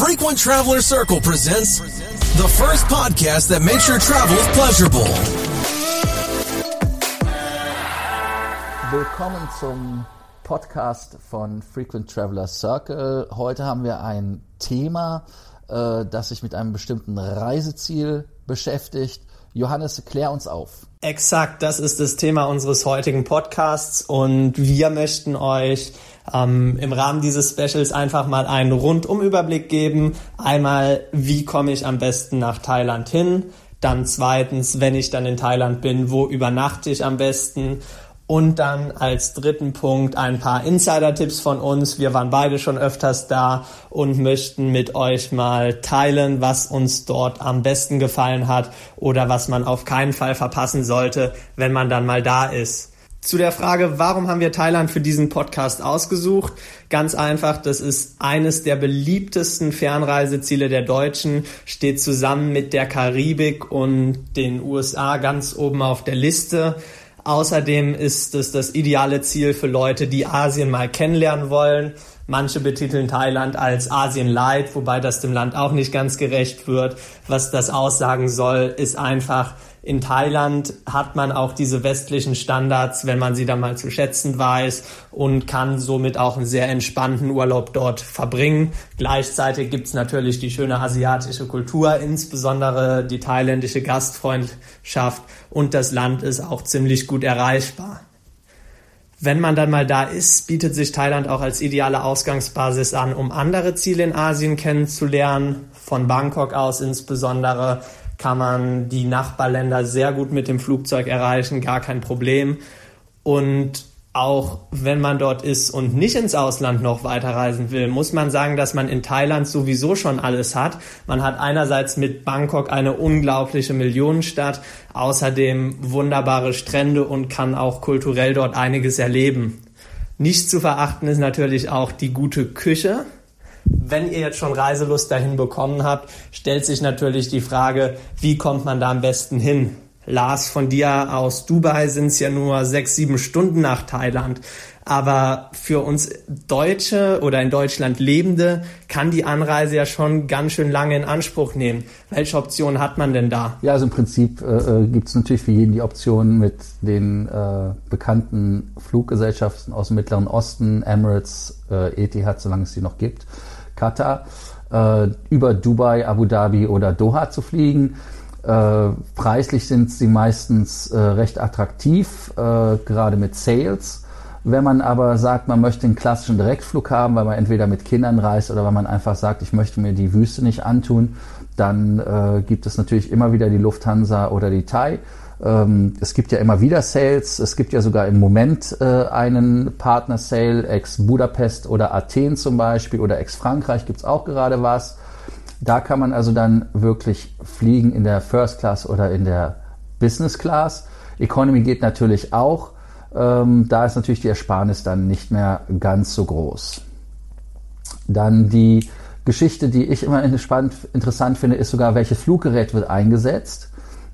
Frequent Traveler Circle presents the first podcast that makes your travels pleasurable. Willkommen zum Podcast von Frequent Traveler Circle. Heute haben wir ein Thema, äh, das sich mit einem bestimmten Reiseziel beschäftigt. Johannes, klär uns auf. Exakt, das ist das Thema unseres heutigen Podcasts und wir möchten euch ähm, im Rahmen dieses Specials einfach mal einen Rundumüberblick geben. Einmal, wie komme ich am besten nach Thailand hin? Dann zweitens, wenn ich dann in Thailand bin, wo übernachte ich am besten? Und dann als dritten Punkt ein paar Insider-Tipps von uns. Wir waren beide schon öfters da und möchten mit euch mal teilen, was uns dort am besten gefallen hat oder was man auf keinen Fall verpassen sollte, wenn man dann mal da ist. Zu der Frage, warum haben wir Thailand für diesen Podcast ausgesucht? Ganz einfach, das ist eines der beliebtesten Fernreiseziele der Deutschen, steht zusammen mit der Karibik und den USA ganz oben auf der Liste. Außerdem ist es das ideale Ziel für Leute, die Asien mal kennenlernen wollen. Manche betiteln Thailand als Asien Light, wobei das dem Land auch nicht ganz gerecht wird. Was das aussagen soll, ist einfach, in Thailand hat man auch diese westlichen Standards, wenn man sie dann mal zu schätzen weiß und kann somit auch einen sehr entspannten Urlaub dort verbringen. Gleichzeitig gibt's natürlich die schöne asiatische Kultur, insbesondere die thailändische Gastfreundschaft und das Land ist auch ziemlich gut erreichbar. Wenn man dann mal da ist, bietet sich Thailand auch als ideale Ausgangsbasis an, um andere Ziele in Asien kennenzulernen. Von Bangkok aus insbesondere kann man die Nachbarländer sehr gut mit dem Flugzeug erreichen, gar kein Problem. Und auch wenn man dort ist und nicht ins Ausland noch weiterreisen will, muss man sagen, dass man in Thailand sowieso schon alles hat. Man hat einerseits mit Bangkok eine unglaubliche Millionenstadt, außerdem wunderbare Strände und kann auch kulturell dort einiges erleben. Nicht zu verachten ist natürlich auch die gute Küche wenn ihr jetzt schon Reiselust dahin bekommen habt, stellt sich natürlich die Frage, wie kommt man da am besten hin? Lars, von dir aus Dubai sind es ja nur sechs, sieben Stunden nach Thailand. Aber für uns Deutsche oder in Deutschland Lebende kann die Anreise ja schon ganz schön lange in Anspruch nehmen. Welche Optionen hat man denn da? Ja, also im Prinzip äh, äh gibt es natürlich für jeden die Option mit den äh, bekannten Fluggesellschaften aus dem Mittleren Osten, Emirates, äh, Etihad, solange es die noch gibt, Katar, äh, über Dubai, Abu Dhabi oder Doha zu fliegen. Äh, preislich sind sie meistens äh, recht attraktiv, äh, gerade mit Sales. Wenn man aber sagt, man möchte einen klassischen Direktflug haben, weil man entweder mit Kindern reist oder weil man einfach sagt, ich möchte mir die Wüste nicht antun, dann äh, gibt es natürlich immer wieder die Lufthansa oder die Thai. Ähm, es gibt ja immer wieder Sales. Es gibt ja sogar im Moment äh, einen Partner-Sale, ex-Budapest oder Athen zum Beispiel oder ex-Frankreich gibt's auch gerade was. Da kann man also dann wirklich fliegen in der First Class oder in der Business Class. Economy geht natürlich auch. Ähm, da ist natürlich die Ersparnis dann nicht mehr ganz so groß. Dann die Geschichte, die ich immer interessant finde, ist sogar, welches Fluggerät wird eingesetzt.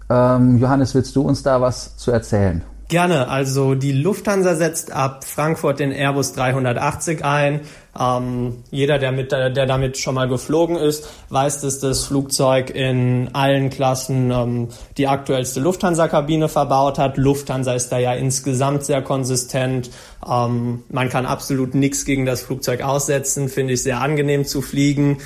Ähm, Johannes, willst du uns da was zu erzählen? Gerne. Also die Lufthansa setzt ab Frankfurt den Airbus 380 ein. Ähm, jeder, der, mit, der damit schon mal geflogen ist, weiß, dass das Flugzeug in allen Klassen ähm, die aktuellste Lufthansa-Kabine verbaut hat. Lufthansa ist da ja insgesamt sehr konsistent. Ähm, man kann absolut nichts gegen das Flugzeug aussetzen. Finde ich sehr angenehm zu fliegen.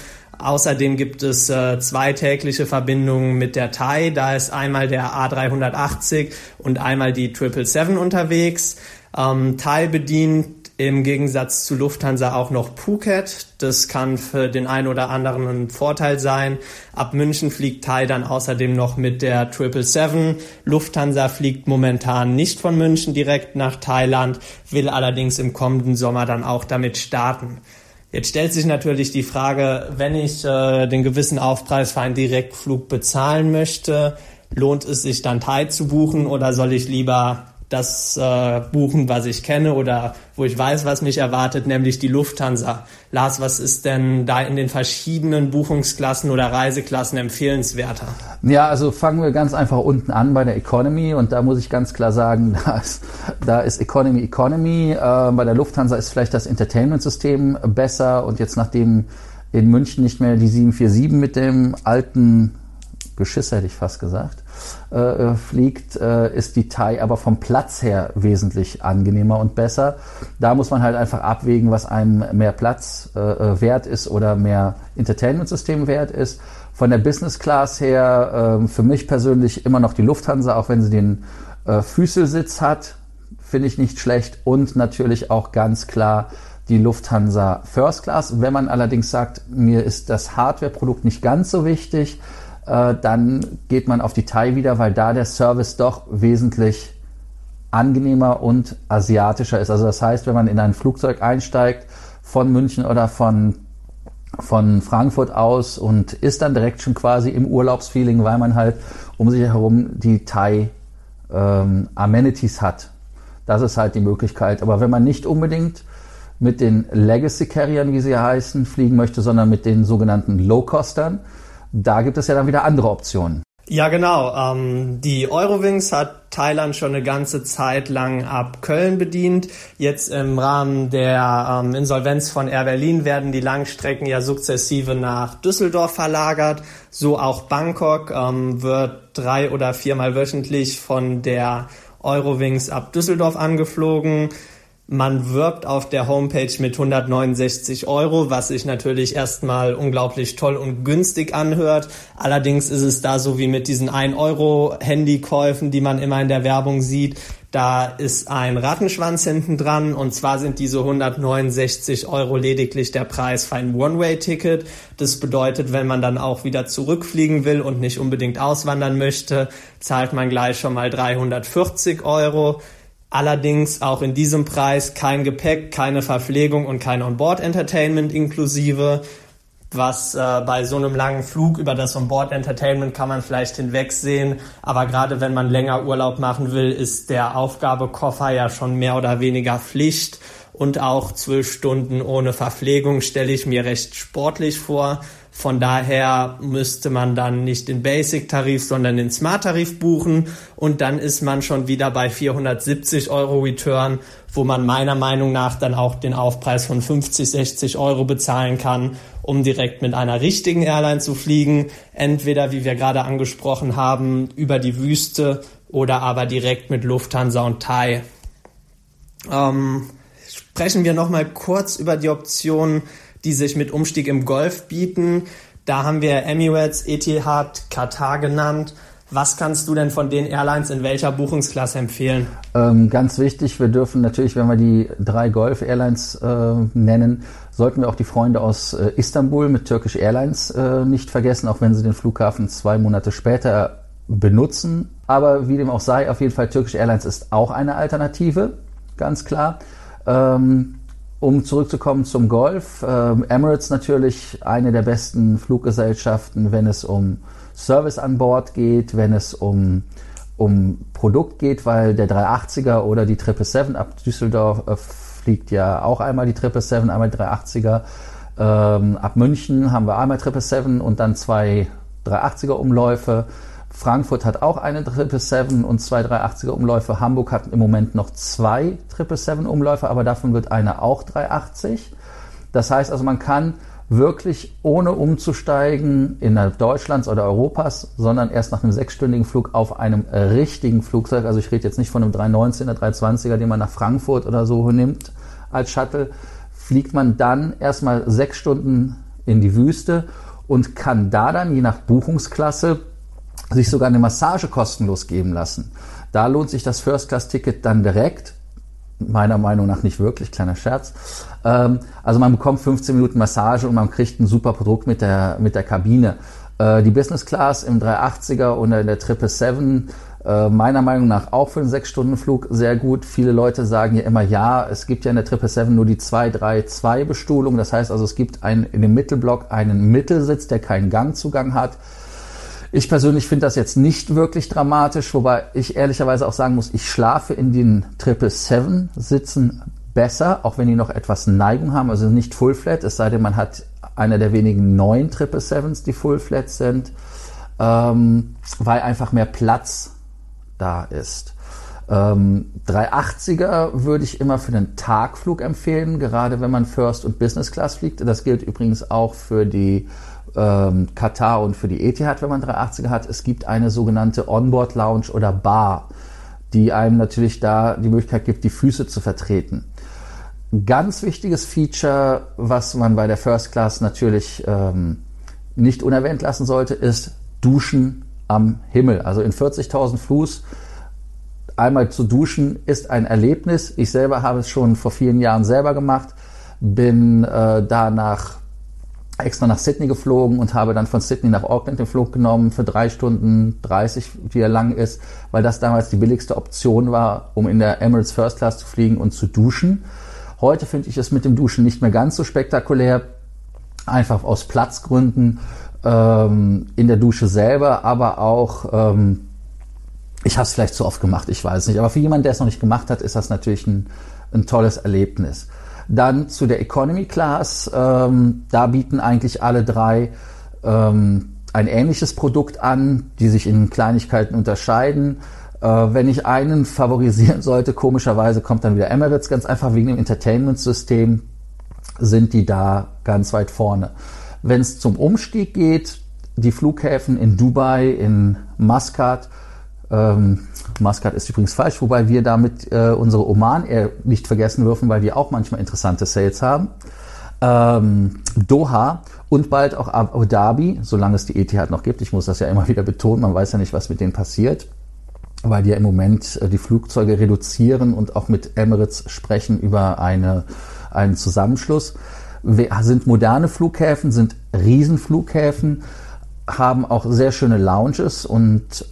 Außerdem gibt es äh, zwei tägliche Verbindungen mit der Thai. Da ist einmal der A380 und einmal die 777 unterwegs. Ähm, Thai bedient im Gegensatz zu Lufthansa auch noch Phuket. Das kann für den einen oder anderen ein Vorteil sein. Ab München fliegt Thai dann außerdem noch mit der 777. Lufthansa fliegt momentan nicht von München direkt nach Thailand, will allerdings im kommenden Sommer dann auch damit starten. Jetzt stellt sich natürlich die Frage, wenn ich äh, den gewissen Aufpreis für einen Direktflug bezahlen möchte, lohnt es sich dann Thai zu buchen oder soll ich lieber das äh, buchen, was ich kenne oder wo ich weiß, was mich erwartet, nämlich die Lufthansa. Lars, was ist denn da in den verschiedenen Buchungsklassen oder Reiseklassen empfehlenswerter? Ja, also fangen wir ganz einfach unten an bei der Economy und da muss ich ganz klar sagen, da ist, da ist Economy Economy. Äh, bei der Lufthansa ist vielleicht das Entertainment-System besser und jetzt nachdem in München nicht mehr die 747 mit dem alten Geschiss, hätte ich fast gesagt, äh, äh, fliegt, äh, ist die Thai aber vom Platz her wesentlich angenehmer und besser. Da muss man halt einfach abwägen, was einem mehr Platz äh, äh wert ist oder mehr Entertainment-System wert ist. Von der Business Class her, äh, für mich persönlich immer noch die Lufthansa, auch wenn sie den äh, Füßelsitz hat, finde ich nicht schlecht. Und natürlich auch ganz klar die Lufthansa First Class. Wenn man allerdings sagt, mir ist das Hardware-Produkt nicht ganz so wichtig, äh, dann geht man auf die Thai wieder, weil da der Service doch wesentlich angenehmer und asiatischer ist. Also das heißt, wenn man in ein Flugzeug einsteigt von München oder von, von Frankfurt aus und ist dann direkt schon quasi im Urlaubsfeeling, weil man halt um sich herum die Thai ähm, Amenities hat. Das ist halt die Möglichkeit. Aber wenn man nicht unbedingt mit den Legacy Carriern, wie sie heißen, fliegen möchte, sondern mit den sogenannten Low-Costern, da gibt es ja dann wieder andere Optionen. Ja, genau. Ähm, die Eurowings hat Thailand schon eine ganze Zeit lang ab Köln bedient. Jetzt im Rahmen der ähm, Insolvenz von Air Berlin werden die Langstrecken ja sukzessive nach Düsseldorf verlagert. So auch Bangkok ähm, wird drei oder viermal wöchentlich von der Eurowings ab Düsseldorf angeflogen. Man wirbt auf der Homepage mit 169 Euro, was sich natürlich erstmal unglaublich toll und günstig anhört. Allerdings ist es da so wie mit diesen 1 Euro Handykäufen, die man immer in der Werbung sieht. Da ist ein Rattenschwanz hinten dran und zwar sind diese 169 Euro lediglich der Preis für ein One-Way-Ticket. Das bedeutet, wenn man dann auch wieder zurückfliegen will und nicht unbedingt auswandern möchte, zahlt man gleich schon mal 340 Euro. Allerdings auch in diesem Preis kein Gepäck, keine Verpflegung und kein Onboard-Entertainment inklusive. Was äh, bei so einem langen Flug über das Onboard-Entertainment kann man vielleicht hinwegsehen. Aber gerade wenn man länger Urlaub machen will, ist der Aufgabekoffer ja schon mehr oder weniger Pflicht. Und auch zwölf Stunden ohne Verpflegung stelle ich mir recht sportlich vor. Von daher müsste man dann nicht den Basic-Tarif, sondern den Smart-Tarif buchen und dann ist man schon wieder bei 470 Euro Return, wo man meiner Meinung nach dann auch den Aufpreis von 50, 60 Euro bezahlen kann, um direkt mit einer richtigen Airline zu fliegen. Entweder, wie wir gerade angesprochen haben, über die Wüste oder aber direkt mit Lufthansa und Thai. Ähm, sprechen wir nochmal kurz über die Option die sich mit Umstieg im Golf bieten. Da haben wir Emirates, Etihad, Katar genannt. Was kannst du denn von den Airlines in welcher Buchungsklasse empfehlen? Ähm, ganz wichtig, wir dürfen natürlich, wenn wir die drei Golf-Airlines äh, nennen, sollten wir auch die Freunde aus äh, Istanbul mit Turkish Airlines äh, nicht vergessen, auch wenn sie den Flughafen zwei Monate später benutzen. Aber wie dem auch sei, auf jeden Fall Turkish Airlines ist auch eine Alternative, ganz klar. Ähm, um zurückzukommen zum Golf, äh, Emirates natürlich eine der besten Fluggesellschaften, wenn es um Service an Bord geht, wenn es um, um Produkt geht, weil der 380er oder die 777 ab Düsseldorf äh, fliegt ja auch einmal die 777, einmal die 380er. Ähm, ab München haben wir einmal 777 und dann zwei 380er Umläufe. Frankfurt hat auch eine 777 und zwei 380er Umläufe. Hamburg hat im Moment noch zwei 777 Umläufe, aber davon wird einer auch 380. Das heißt also, man kann wirklich ohne umzusteigen innerhalb Deutschlands oder Europas, sondern erst nach einem sechsstündigen Flug auf einem richtigen Flugzeug, also ich rede jetzt nicht von einem 319er, 320er, den man nach Frankfurt oder so nimmt als Shuttle, fliegt man dann erstmal sechs Stunden in die Wüste und kann da dann je nach Buchungsklasse sich sogar eine Massage kostenlos geben lassen. Da lohnt sich das First-Class-Ticket dann direkt. Meiner Meinung nach nicht wirklich, kleiner Scherz. Ähm, also man bekommt 15 Minuten Massage und man kriegt ein super Produkt mit der, mit der Kabine. Äh, die Business Class im 380er und in der 777 äh, meiner Meinung nach auch für einen 6-Stunden-Flug sehr gut. Viele Leute sagen ja immer, ja, es gibt ja in der 777 nur die 2-3-2-Bestuhlung. Das heißt also, es gibt einen, in dem Mittelblock einen Mittelsitz, der keinen Gangzugang hat. Ich persönlich finde das jetzt nicht wirklich dramatisch, wobei ich ehrlicherweise auch sagen muss, ich schlafe in den Triple Seven Sitzen besser, auch wenn die noch etwas Neigung haben, also nicht Full Flat, es sei denn, man hat einer der wenigen neuen Triple Sevens, die Full Flat sind, ähm, weil einfach mehr Platz da ist. Ähm, 380er würde ich immer für den Tagflug empfehlen, gerade wenn man First und Business Class fliegt. Das gilt übrigens auch für die ähm, Katar und für die Etihad, wenn man 380er hat. Es gibt eine sogenannte Onboard Lounge oder Bar, die einem natürlich da die Möglichkeit gibt, die Füße zu vertreten. Ganz wichtiges Feature, was man bei der First Class natürlich ähm, nicht unerwähnt lassen sollte, ist Duschen am Himmel. Also in 40.000 Fuß einmal zu duschen ist ein Erlebnis. Ich selber habe es schon vor vielen Jahren selber gemacht, bin äh, danach extra nach Sydney geflogen und habe dann von Sydney nach Auckland den Flug genommen für drei Stunden 30, wie er lang ist, weil das damals die billigste Option war, um in der Emirates First Class zu fliegen und zu duschen. Heute finde ich es mit dem Duschen nicht mehr ganz so spektakulär, einfach aus Platzgründen ähm, in der Dusche selber, aber auch ähm, ich habe es vielleicht zu oft gemacht, ich weiß nicht. Aber für jemanden, der es noch nicht gemacht hat, ist das natürlich ein, ein tolles Erlebnis. Dann zu der Economy Class. Ähm, da bieten eigentlich alle drei ähm, ein ähnliches Produkt an, die sich in Kleinigkeiten unterscheiden. Äh, wenn ich einen favorisieren sollte, komischerweise kommt dann wieder Emirates, ganz einfach wegen dem Entertainment-System sind die da ganz weit vorne. Wenn es zum Umstieg geht, die Flughäfen in Dubai, in Muscat, ähm, Muscat ist übrigens falsch, wobei wir damit äh, unsere Oman Air nicht vergessen dürfen, weil die auch manchmal interessante Sales haben. Ähm, Doha und bald auch Abu Dhabi, solange es die Etihad noch gibt. Ich muss das ja immer wieder betonen, man weiß ja nicht, was mit denen passiert, weil die ja im Moment äh, die Flugzeuge reduzieren und auch mit Emirates sprechen über eine, einen Zusammenschluss. Wir, sind moderne Flughäfen, sind Riesenflughäfen, haben auch sehr schöne Lounges und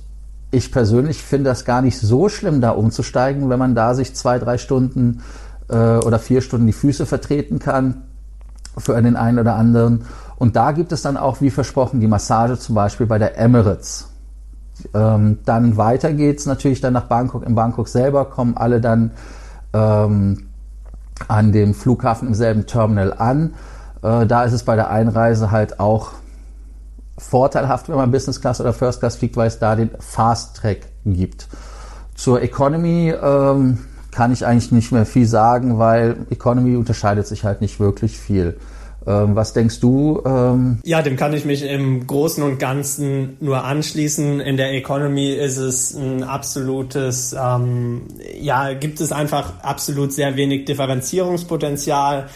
ich persönlich finde das gar nicht so schlimm, da umzusteigen, wenn man da sich zwei, drei Stunden äh, oder vier Stunden die Füße vertreten kann für den einen oder anderen. Und da gibt es dann auch, wie versprochen, die Massage zum Beispiel bei der Emirates. Ähm, dann weiter geht's natürlich dann nach Bangkok. In Bangkok selber kommen alle dann ähm, an dem Flughafen im selben Terminal an. Äh, da ist es bei der Einreise halt auch vorteilhaft, wenn man Business Class oder First Class fliegt, weil es da den Fast Track gibt. Zur Economy ähm, kann ich eigentlich nicht mehr viel sagen, weil Economy unterscheidet sich halt nicht wirklich viel. Ähm, was denkst du? Ähm? Ja, dem kann ich mich im Großen und Ganzen nur anschließen. In der Economy ist es ein absolutes, ähm, ja, gibt es einfach absolut sehr wenig Differenzierungspotenzial.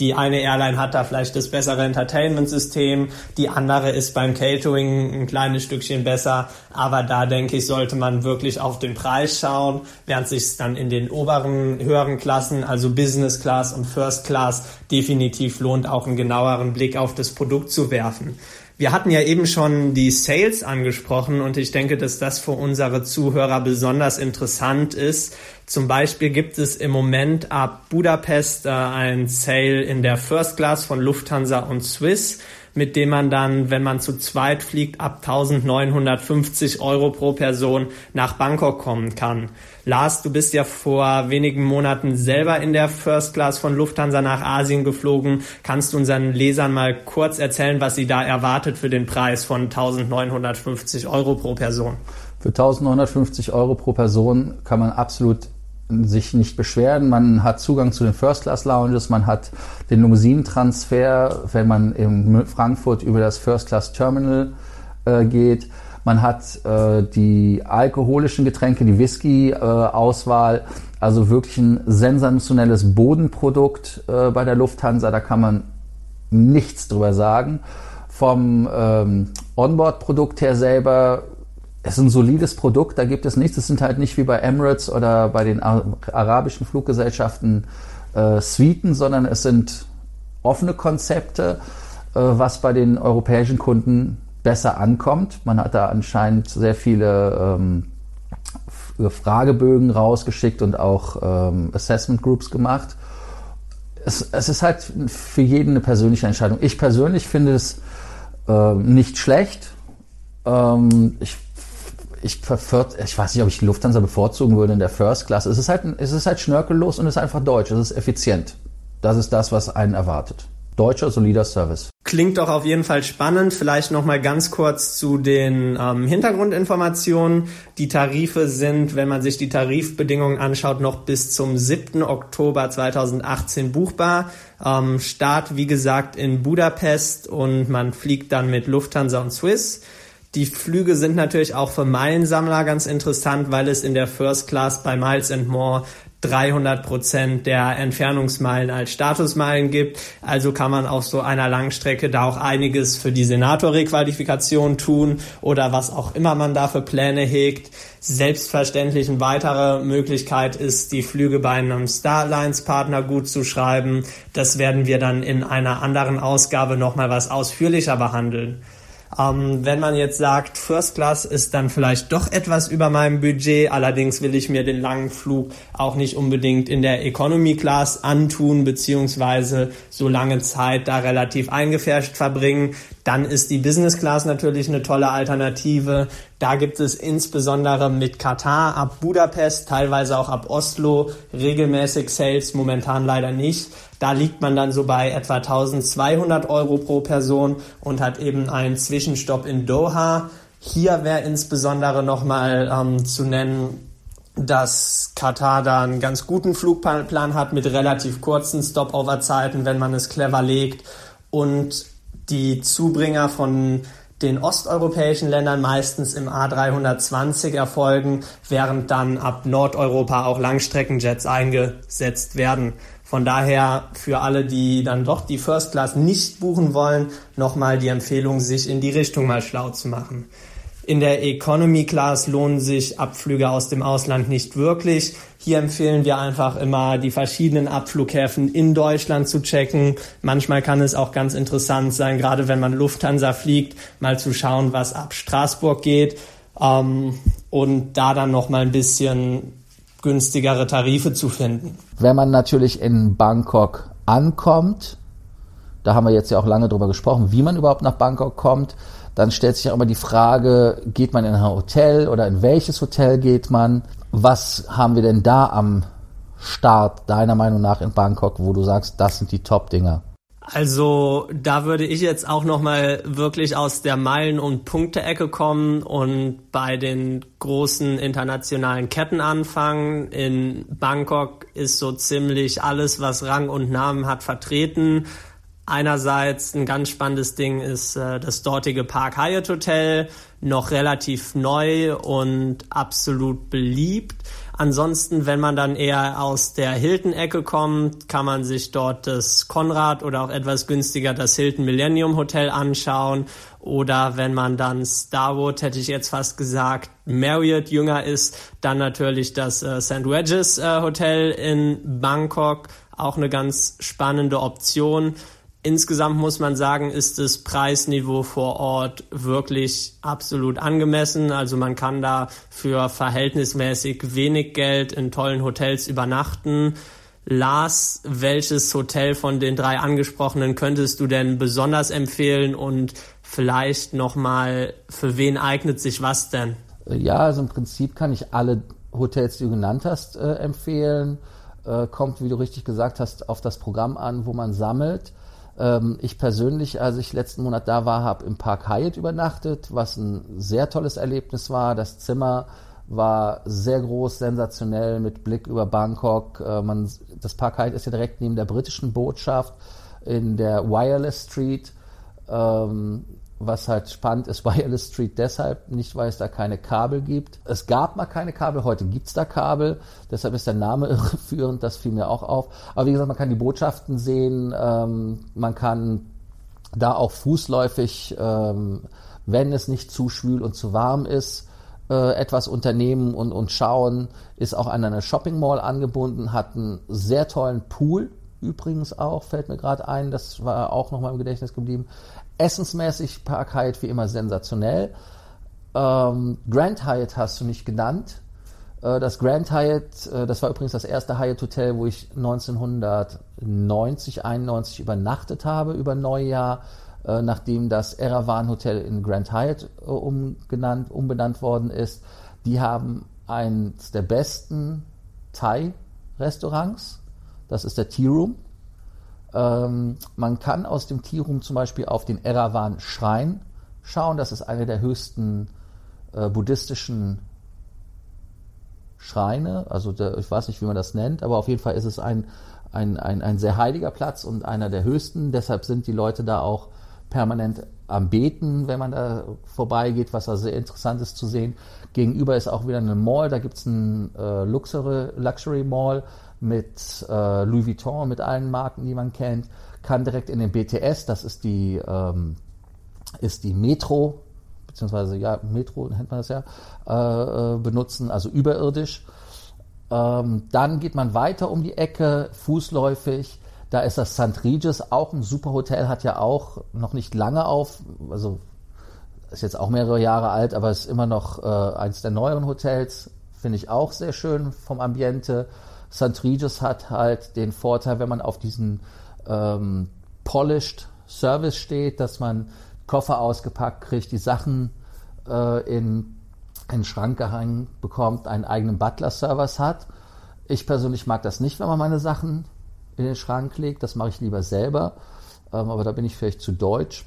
Die eine Airline hat da vielleicht das bessere Entertainment-System, die andere ist beim Catering ein kleines Stückchen besser, aber da denke ich, sollte man wirklich auf den Preis schauen, während sich dann in den oberen, höheren Klassen, also Business Class und First Class, definitiv lohnt, auch einen genaueren Blick auf das Produkt zu werfen. Wir hatten ja eben schon die Sales angesprochen und ich denke, dass das für unsere Zuhörer besonders interessant ist. Zum Beispiel gibt es im Moment ab Budapest äh, ein Sale in der First Class von Lufthansa und Swiss mit dem man dann, wenn man zu zweit fliegt, ab 1950 Euro pro Person nach Bangkok kommen kann. Lars, du bist ja vor wenigen Monaten selber in der First Class von Lufthansa nach Asien geflogen. Kannst du unseren Lesern mal kurz erzählen, was sie da erwartet für den Preis von 1950 Euro pro Person? Für 1950 Euro pro Person kann man absolut sich nicht beschweren. Man hat Zugang zu den First-Class-Lounges, man hat den Limousinentransfer, wenn man in Frankfurt über das First-Class-Terminal äh, geht. Man hat äh, die alkoholischen Getränke, die Whisky-Auswahl. Äh, also wirklich ein sensationelles Bodenprodukt äh, bei der Lufthansa. Da kann man nichts drüber sagen. Vom ähm, Onboard-Produkt her selber es ist ein solides Produkt, da gibt es nichts. Es sind halt nicht wie bei Emirates oder bei den arabischen Fluggesellschaften äh, Suiten, sondern es sind offene Konzepte, äh, was bei den europäischen Kunden besser ankommt. Man hat da anscheinend sehr viele ähm, Fragebögen rausgeschickt und auch ähm, Assessment Groups gemacht. Es, es, ist halt für jeden eine persönliche Entscheidung. Ich persönlich finde es äh, nicht schlecht. Ähm, ich ich, ich weiß nicht, ob ich Lufthansa bevorzugen würde in der First Class. Es ist halt, es ist halt schnörkellos und es ist einfach deutsch. Es ist effizient. Das ist das, was einen erwartet. deutscher, solider Service. Klingt doch auf jeden Fall spannend. Vielleicht noch mal ganz kurz zu den ähm, Hintergrundinformationen. Die Tarife sind, wenn man sich die Tarifbedingungen anschaut, noch bis zum 7. Oktober 2018 buchbar. Ähm, Start, wie gesagt, in Budapest und man fliegt dann mit Lufthansa und Swiss. Die Flüge sind natürlich auch für Meilensammler ganz interessant, weil es in der First Class bei Miles and More 300 Prozent der Entfernungsmeilen als Statusmeilen gibt. Also kann man auf so einer Langstrecke da auch einiges für die Senator-Requalifikation tun oder was auch immer man da für Pläne hegt. Selbstverständlich eine weitere Möglichkeit ist, die Flüge bei einem Starlines-Partner gut zu schreiben. Das werden wir dann in einer anderen Ausgabe nochmal was ausführlicher behandeln. Ähm, wenn man jetzt sagt, First Class ist dann vielleicht doch etwas über meinem Budget, allerdings will ich mir den langen Flug auch nicht unbedingt in der Economy Class antun, beziehungsweise so lange Zeit da relativ eingefärscht verbringen, dann ist die Business Class natürlich eine tolle Alternative. Da gibt es insbesondere mit Katar ab Budapest, teilweise auch ab Oslo regelmäßig Sales, momentan leider nicht. Da liegt man dann so bei etwa 1200 Euro pro Person und hat eben einen Zwischenstopp in Doha. Hier wäre insbesondere nochmal ähm, zu nennen, dass Katar da einen ganz guten Flugplan hat mit relativ kurzen Stopover-Zeiten, wenn man es clever legt und die Zubringer von den osteuropäischen Ländern meistens im A320 erfolgen, während dann ab Nordeuropa auch Langstreckenjets eingesetzt werden. Von daher für alle, die dann doch die First Class nicht buchen wollen, nochmal die Empfehlung, sich in die Richtung mal schlau zu machen. In der Economy Class lohnen sich Abflüge aus dem Ausland nicht wirklich. Hier empfehlen wir einfach immer, die verschiedenen Abflughäfen in Deutschland zu checken. Manchmal kann es auch ganz interessant sein, gerade wenn man Lufthansa fliegt, mal zu schauen, was ab Straßburg geht. Ähm, und da dann noch mal ein bisschen günstigere Tarife zu finden. Wenn man natürlich in Bangkok ankommt, da haben wir jetzt ja auch lange drüber gesprochen, wie man überhaupt nach Bangkok kommt, dann stellt sich auch immer die Frage, geht man in ein Hotel oder in welches Hotel geht man? Was haben wir denn da am Start deiner Meinung nach in Bangkok, wo du sagst, das sind die Top-Dinger? Also da würde ich jetzt auch noch mal wirklich aus der Meilen- und Punkte-Ecke kommen und bei den großen internationalen Ketten anfangen. In Bangkok ist so ziemlich alles, was Rang und Namen hat, vertreten. Einerseits ein ganz spannendes Ding ist äh, das dortige Park Hyatt Hotel, noch relativ neu und absolut beliebt. Ansonsten, wenn man dann eher aus der Hilton-Ecke kommt, kann man sich dort das Konrad oder auch etwas günstiger das Hilton Millennium Hotel anschauen. Oder wenn man dann Starwood, hätte ich jetzt fast gesagt, Marriott jünger ist, dann natürlich das äh, St. Regis äh, Hotel in Bangkok. Auch eine ganz spannende Option. Insgesamt muss man sagen, ist das Preisniveau vor Ort wirklich absolut angemessen. Also man kann da für verhältnismäßig wenig Geld in tollen Hotels übernachten. Lars, welches Hotel von den drei angesprochenen könntest du denn besonders empfehlen und vielleicht nochmal, für wen eignet sich was denn? Ja, also im Prinzip kann ich alle Hotels, die du genannt hast, äh, empfehlen. Äh, kommt, wie du richtig gesagt hast, auf das Programm an, wo man sammelt. Ähm, ich persönlich, als ich letzten Monat da war, habe im Park Hyatt übernachtet, was ein sehr tolles Erlebnis war. Das Zimmer war sehr groß, sensationell mit Blick über Bangkok. Äh, man, das Park Hyatt ist ja direkt neben der britischen Botschaft in der Wireless Street. Ähm, was halt spannend ist, Wireless Street deshalb, nicht weil es da keine Kabel gibt. Es gab mal keine Kabel, heute gibt's da Kabel, deshalb ist der Name irreführend, das fiel mir auch auf. Aber wie gesagt, man kann die Botschaften sehen, ähm, man kann da auch fußläufig, ähm, wenn es nicht zu schwül und zu warm ist, äh, etwas unternehmen und, und schauen, ist auch an eine Shopping Mall angebunden, hat einen sehr tollen Pool, übrigens auch, fällt mir gerade ein, das war auch nochmal im Gedächtnis geblieben. Essensmäßig Park Hyatt wie immer sensationell. Ähm, Grand Hyatt hast du nicht genannt. Äh, das Grand Hyatt, äh, das war übrigens das erste Hyatt Hotel, wo ich 1990, 91 übernachtet habe über Neujahr, äh, nachdem das Erawan Hotel in Grand Hyatt äh, umgenannt, umbenannt worden ist. Die haben eines der besten Thai-Restaurants. Das ist der Tea Room Ähm, man kann aus dem Room zum Beispiel auf den Erawan Schrein schauen. Das ist eine der höchsten äh, buddhistischen Schreine. Also der, ich weiß nicht, wie man das nennt, aber auf jeden Fall ist es ein, ein, ein, ein sehr heiliger Platz und einer der höchsten. Deshalb sind die Leute da auch permanent am Beten, wenn man da vorbeigeht, was da sehr interessant ist zu sehen. Gegenüber ist auch wieder eine Mall, da gibt es ein äh, Luxury, Luxury Mall mit äh, Louis Vuitton, mit allen Marken, die man kennt. Kann direkt in den BTS, das ist die, ähm, ist die Metro, beziehungsweise ja, Metro nennt man das ja, äh, äh benutzen, also überirdisch. Ähm, dann geht man weiter um die Ecke, fußläufig da ist das St. Regis auch ein super Hotel, hat ja auch noch nicht lange auf, also ist jetzt auch mehrere Jahre alt, aber ist immer noch äh, eins der neueren Hotels. Finde ich auch sehr schön vom Ambiente. St. Regis hat halt den Vorteil, wenn man auf diesen ähm, polished Service steht, dass man Koffer ausgepackt kriegt, die Sachen äh, in, in den Schrank gehangen bekommt, einen eigenen Butler-Service hat. Ich persönlich mag das nicht, wenn man meine Sachen in den Schrank legt. Das mache ich lieber selber, ähm, aber da bin ich vielleicht zu deutsch.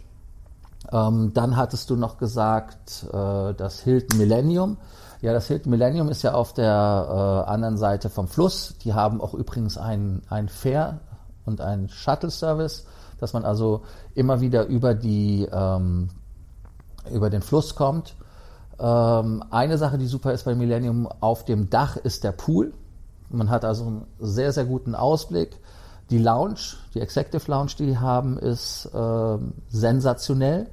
Ähm, dann hattest du noch gesagt, äh, das Hilton Millennium. Ja, das Hilton Millennium ist ja auf der äh, anderen Seite vom Fluss. Die haben auch übrigens einen Fair und einen Shuttle-Service, dass man also immer wieder über, die, ähm, über den Fluss kommt. Ähm, eine Sache, die super ist bei Millennium, auf dem Dach ist der Pool. Man hat also einen sehr, sehr guten Ausblick. Die Lounge, die Executive Lounge, die die haben, ist äh, sensationell.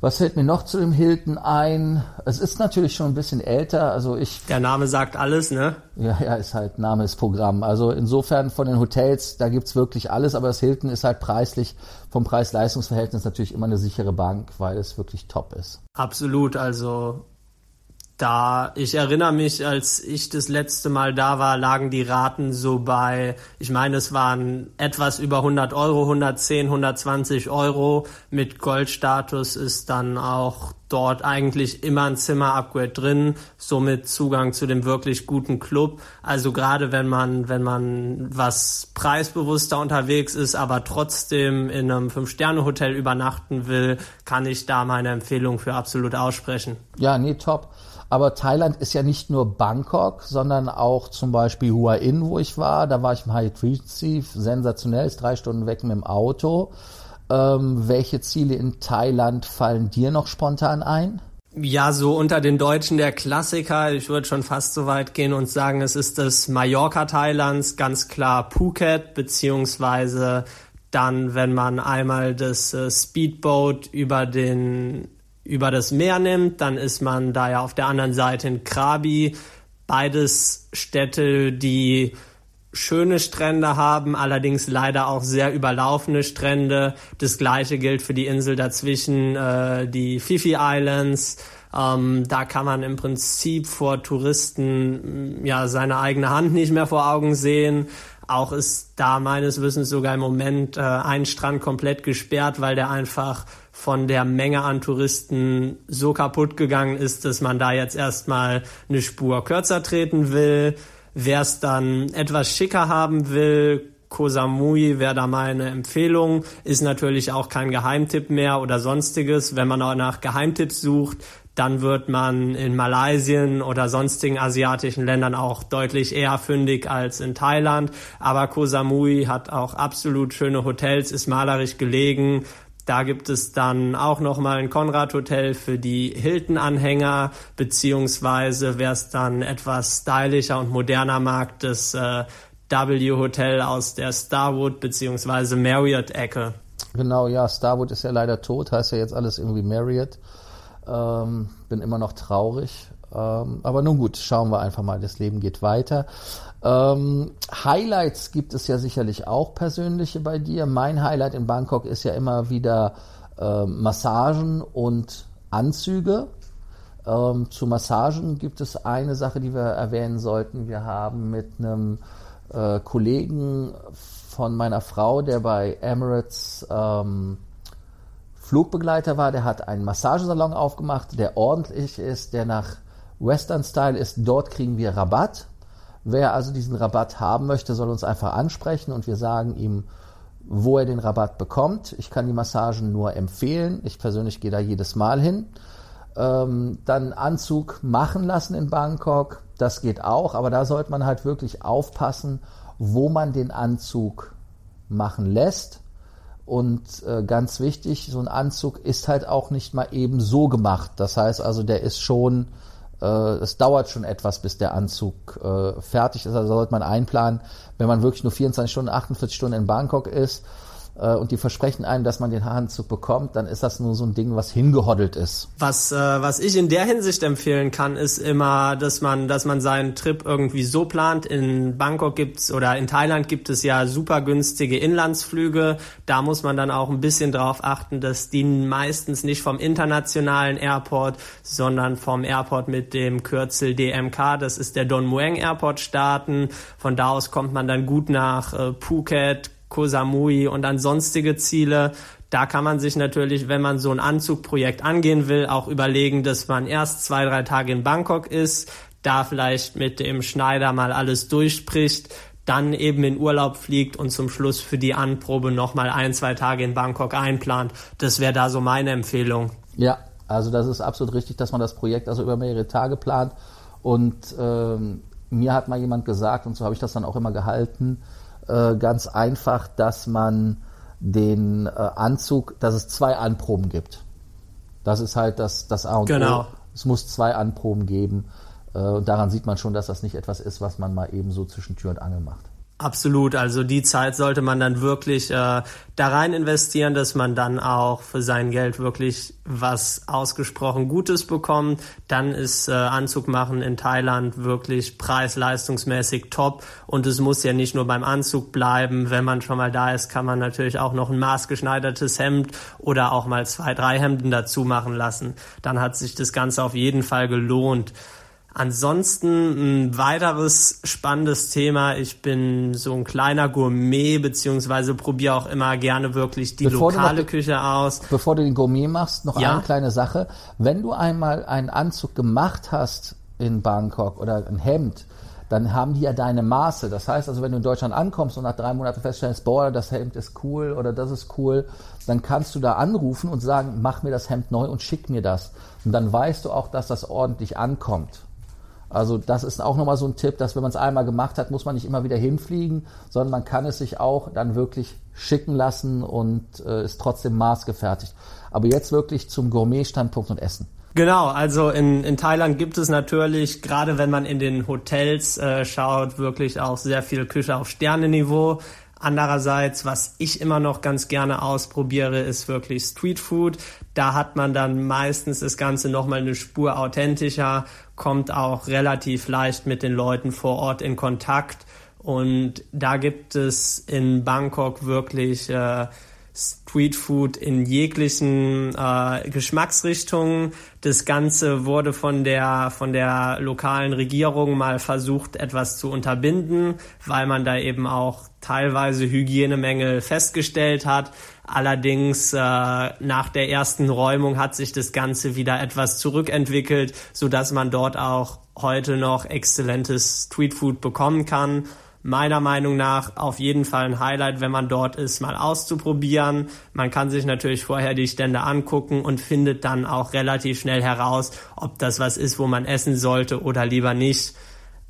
Was fällt mir noch zu dem Hilton ein? Es ist natürlich schon ein bisschen älter. Also ich. Der Name sagt alles, ne? Ja, ja, ist halt Name ist Programm. Also insofern von den Hotels, da gibt's wirklich alles, aber das Hilton ist halt preislich vom Preis-Leistungs-Verhältnis natürlich immer eine sichere Bank, weil es wirklich top ist. Absolut. Also da, ich erinnere mich, als ich das letzte Mal da war, lagen die Raten so bei, ich meine, es waren etwas über 100 Euro, 110, 120 Euro. Mit Goldstatus ist dann auch dort eigentlich immer ein Zimmer-Upgrade drin, somit Zugang zu dem wirklich guten Club. Also gerade wenn man, wenn man was preisbewusster unterwegs ist, aber trotzdem in einem Fünf-Sterne-Hotel übernachten will, kann ich da meine Empfehlung für absolut aussprechen. Ja, nee, top. Aber Thailand ist ja nicht nur Bangkok, sondern auch zum Beispiel Hua In, wo ich war. Da war ich im Hyatt Regency, sensationell, ist drei Stunden weg mit dem Auto. Ähm, welche Ziele in Thailand fallen dir noch spontan ein? Ja, so unter den Deutschen der Klassiker. Ich würde schon fast so weit gehen und sagen, es ist das Mallorca Thailands, ganz klar Phuket, beziehungsweise dann, wenn man einmal das äh, Speedboat über den über das Meer nimmt, dann ist man da ja auf der anderen Seite in Krabi. Beides Städte, die schöne Strände haben, allerdings leider auch sehr überlaufene Strände. Das gleiche gilt für die Insel dazwischen, äh, die Fifi Islands. Ähm, da kann man im Prinzip vor Touristen ja seine eigene Hand nicht mehr vor Augen sehen. Auch ist da meines Wissens sogar im Moment äh, ein Strand komplett gesperrt, weil der einfach von der Menge an Touristen so kaputt gegangen ist, dass man da jetzt erstmal eine Spur kürzer treten will. Wer es dann etwas schicker haben will, Koh Samui wäre da meine Empfehlung. Ist natürlich auch kein Geheimtipp mehr oder sonstiges. Wenn man auch nach Geheimtipps sucht, dann wird man in Malaysien oder sonstigen asiatischen Ländern auch deutlich eher fündig als in Thailand. Aber Koh Samui hat auch absolut schöne Hotels, ist malerisch gelegen, da gibt es dann auch nochmal ein Konrad-Hotel für die Hilton-Anhänger, beziehungsweise wer es dann etwas stylischer und moderner mag, das äh, W-Hotel aus der Starwood beziehungsweise Marriott-Ecke. Genau, ja, Starwood ist ja leider tot, heißt ja jetzt alles irgendwie Marriott. Ähm, bin immer noch traurig. Ähm, aber nun gut, schauen wir einfach mal, das Leben geht weiter. Ähm, Highlights gibt es ja sicherlich auch persönliche bei dir. Mein Highlight in Bangkok ist ja immer wieder äh, Massagen und Anzüge. Ähm, zu Massagen gibt es eine Sache, die wir erwähnen sollten. Wir haben mit einem äh, Kollegen von meiner Frau, der bei Emirates ähm, Flugbegleiter war, der hat einen Massagesalon aufgemacht, der ordentlich ist, der nach Western Style ist. Dort kriegen wir Rabatt Wer also diesen Rabatt haben möchte, soll uns einfach ansprechen und wir sagen ihm wo er den Rabatt bekommt. Ich kann die Massagen nur empfehlen. Ich persönlich gehe da jedes Mal hin. Ähm, dann Anzug machen lassen in Bangkok, das geht auch, aber da sollte man halt wirklich aufpassen, wo man den Anzug machen lässt. Und äh, ganz wichtig, so ein Anzug ist halt auch nicht mal eben so gemacht. Das heißt also, der ist schon, es dauert schon etwas, bis der Anzug äh, fertig ist. Also sollte man einplanen, wenn man wirklich nur 24 Stunden, 48 Stunden in Bangkok ist äh, und die versprechen einem, dass man den Haarenzug bekommt, dann ist das nur so ein Ding, was hingehoddelt ist. Was, äh, was ich in der Hinsicht empfehlen kann, ist immer, dass man, dass man seinen Trip irgendwie so plant. In Bangkok gibt's oder in Thailand gibt es ja super günstige Inlandsflüge. Da muss man dann auch ein bisschen drauf achten, dass die meistens nicht vom internationalen Airport, sondern vom Airport mit dem Kürzel DMK, das ist der Don Mueng Airport starten. Von da aus kommt man dann gut nach äh, Phuket, Koh Samui und dann sonstige Ziele. Da kann man sich natürlich, wenn man so ein Anzugprojekt angehen will, auch überlegen, dass man erst zwei, drei Tage in Bangkok ist, da vielleicht mit dem Schneider mal alles durchspricht, dann eben in Urlaub fliegt und zum Schluss für die Anprobe nochmal ein, zwei Tage in Bangkok einplant. Das wäre da so meine Empfehlung. Ja, also das ist absolut richtig, dass man das Projekt also über mehrere Tage plant. Und ähm, mir hat mal jemand gesagt, und so habe ich das dann auch immer gehalten, äh, ganz einfach, dass man den äh, Anzug, dass es zwei Anproben gibt. Das ist halt das, das A und genau. O. Es muss zwei Anproben geben. Äh, und daran sieht man schon, dass das nicht etwas ist, was man mal eben so zwischen Tür und Angel macht. Absolut, also die Zeit sollte man dann wirklich äh, da rein investieren, dass man dann auch für sein Geld wirklich was ausgesprochen Gutes bekommt. Dann ist äh, Anzug machen in Thailand wirklich preis-leistungsmäßig top und es muss ja nicht nur beim Anzug bleiben. Wenn man schon mal da ist, kann man natürlich auch noch ein maßgeschneidertes Hemd oder auch mal zwei, drei Hemden dazu machen lassen. Dann hat sich das Ganze auf jeden Fall gelohnt. Ansonsten ein weiteres spannendes Thema. Ich bin so ein kleiner Gourmet, beziehungsweise probiere auch immer gerne wirklich die bevor lokale noch, Küche aus. Bevor du den Gourmet machst, noch ja? eine kleine Sache. Wenn du einmal einen Anzug gemacht hast in Bangkok oder ein Hemd, dann haben die ja deine Maße. Das heißt also, wenn du in Deutschland ankommst und nach drei Monaten feststellst, boah, das Hemd ist cool oder das ist cool, dann kannst du da anrufen und sagen, mach mir das Hemd neu und schick mir das. Und dann weißt du auch, dass das ordentlich ankommt. Also das ist auch nochmal so ein Tipp, dass wenn man es einmal gemacht hat, muss man nicht immer wieder hinfliegen, sondern man kann es sich auch dann wirklich schicken lassen und äh, ist trotzdem maßgefertigt. Aber jetzt wirklich zum Gourmet-Standpunkt und Essen. Genau, also in, in Thailand gibt es natürlich, gerade wenn man in den Hotels äh, schaut, wirklich auch sehr viel Küche auf Sternenniveau. Andererseits, was ich immer noch ganz gerne ausprobiere, ist wirklich Street Food. Da hat man dann meistens das Ganze nochmal eine Spur authentischer, kommt auch relativ leicht mit den Leuten vor Ort in Kontakt. Und da gibt es in Bangkok wirklich äh, Streetfood in jeglichen äh, Geschmacksrichtungen. Das Ganze wurde von der, von der lokalen Regierung mal versucht, etwas zu unterbinden, weil man da eben auch teilweise Hygienemängel festgestellt hat. Allerdings äh, nach der ersten Räumung hat sich das Ganze wieder etwas zurückentwickelt, so dass man dort auch heute noch exzellentes Streetfood bekommen kann meiner Meinung nach auf jeden Fall ein Highlight, wenn man dort ist, mal auszuprobieren. Man kann sich natürlich vorher die Stände angucken und findet dann auch relativ schnell heraus, ob das was ist, wo man essen sollte oder lieber nicht.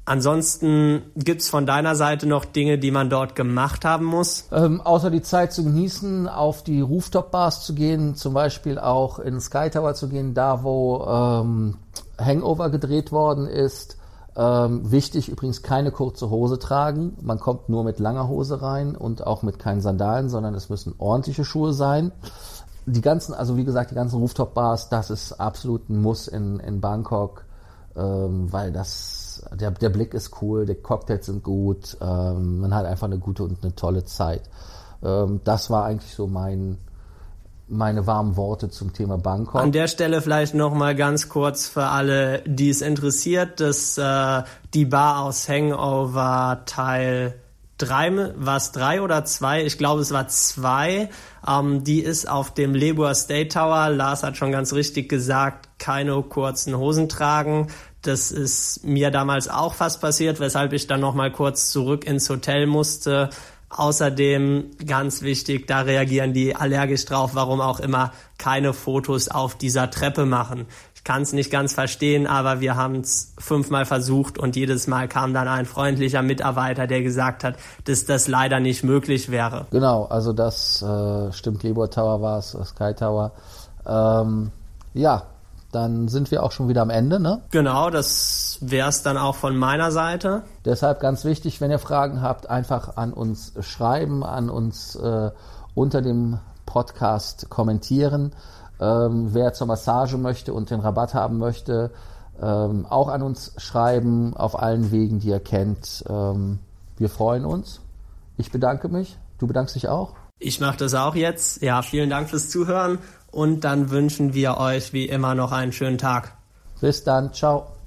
Ansonsten gibt's von deiner Seite noch Dinge, die man dort gemacht haben muss? Ähm, außer die Zeit zu genießen, auf die Rooftop-Bars zu gehen, zum Beispiel auch in Sky Tower zu gehen, da wo ähm, Hangover gedreht worden ist ähm, wichtig übrigens keine kurze Hose tragen. Man kommt nur mit langer Hose rein und auch mit keinen Sandalen, sondern es müssen ordentliche Schuhe sein. Die ganzen, also wie gesagt, die ganzen Rooftop-Bars, das ist absolut ein Muss in, in Bangkok, ähm, weil das, der, der Blick ist cool, die Cocktails sind gut, ähm, man hat einfach eine gute und eine tolle Zeit. Ähm, das war eigentlich so mein, meine warmen Worte zum Thema Bangkok. An der Stelle vielleicht noch mal ganz kurz für alle, die es interessiert, dass äh, die Bar aus Hangover Teil 3, war es drei oder zwei? Ich glaube, es war zwei. Ähm, die ist auf dem Lebur State Tower. Lars hat schon ganz richtig gesagt, keine kurzen Hosen tragen. Das ist mir damals auch fast passiert, weshalb ich dann noch mal kurz zurück ins Hotel musste Außerdem ganz wichtig, da reagieren die allergisch drauf, warum auch immer keine Fotos auf dieser Treppe machen. Ich kann es nicht ganz verstehen, aber wir haben es fünfmal versucht und jedes Mal kam dann ein freundlicher Mitarbeiter, der gesagt hat, dass das leider nicht möglich wäre. Genau, also das äh, stimmt, Libor Tower war es, Sky Tower. Ähm, ja, dann sind wir auch schon wieder am Ende, ne? Genau, das wäre es dann auch von meiner Seite. Deshalb ganz wichtig, wenn ihr Fragen habt, einfach an uns schreiben, an uns äh, unter dem Podcast kommentieren. Ähm, wer zur Massage möchte und den Rabatt haben möchte, ähm, auch an uns schreiben auf allen Wegen, die ihr kennt. Ähm, wir freuen uns. Ich bedanke mich. Du bedankst dich auch. Ich mache das auch jetzt. Ja, vielen Dank fürs Zuhören und dann wünschen wir euch wie immer noch einen schönen Tag. Bis dann, ciao.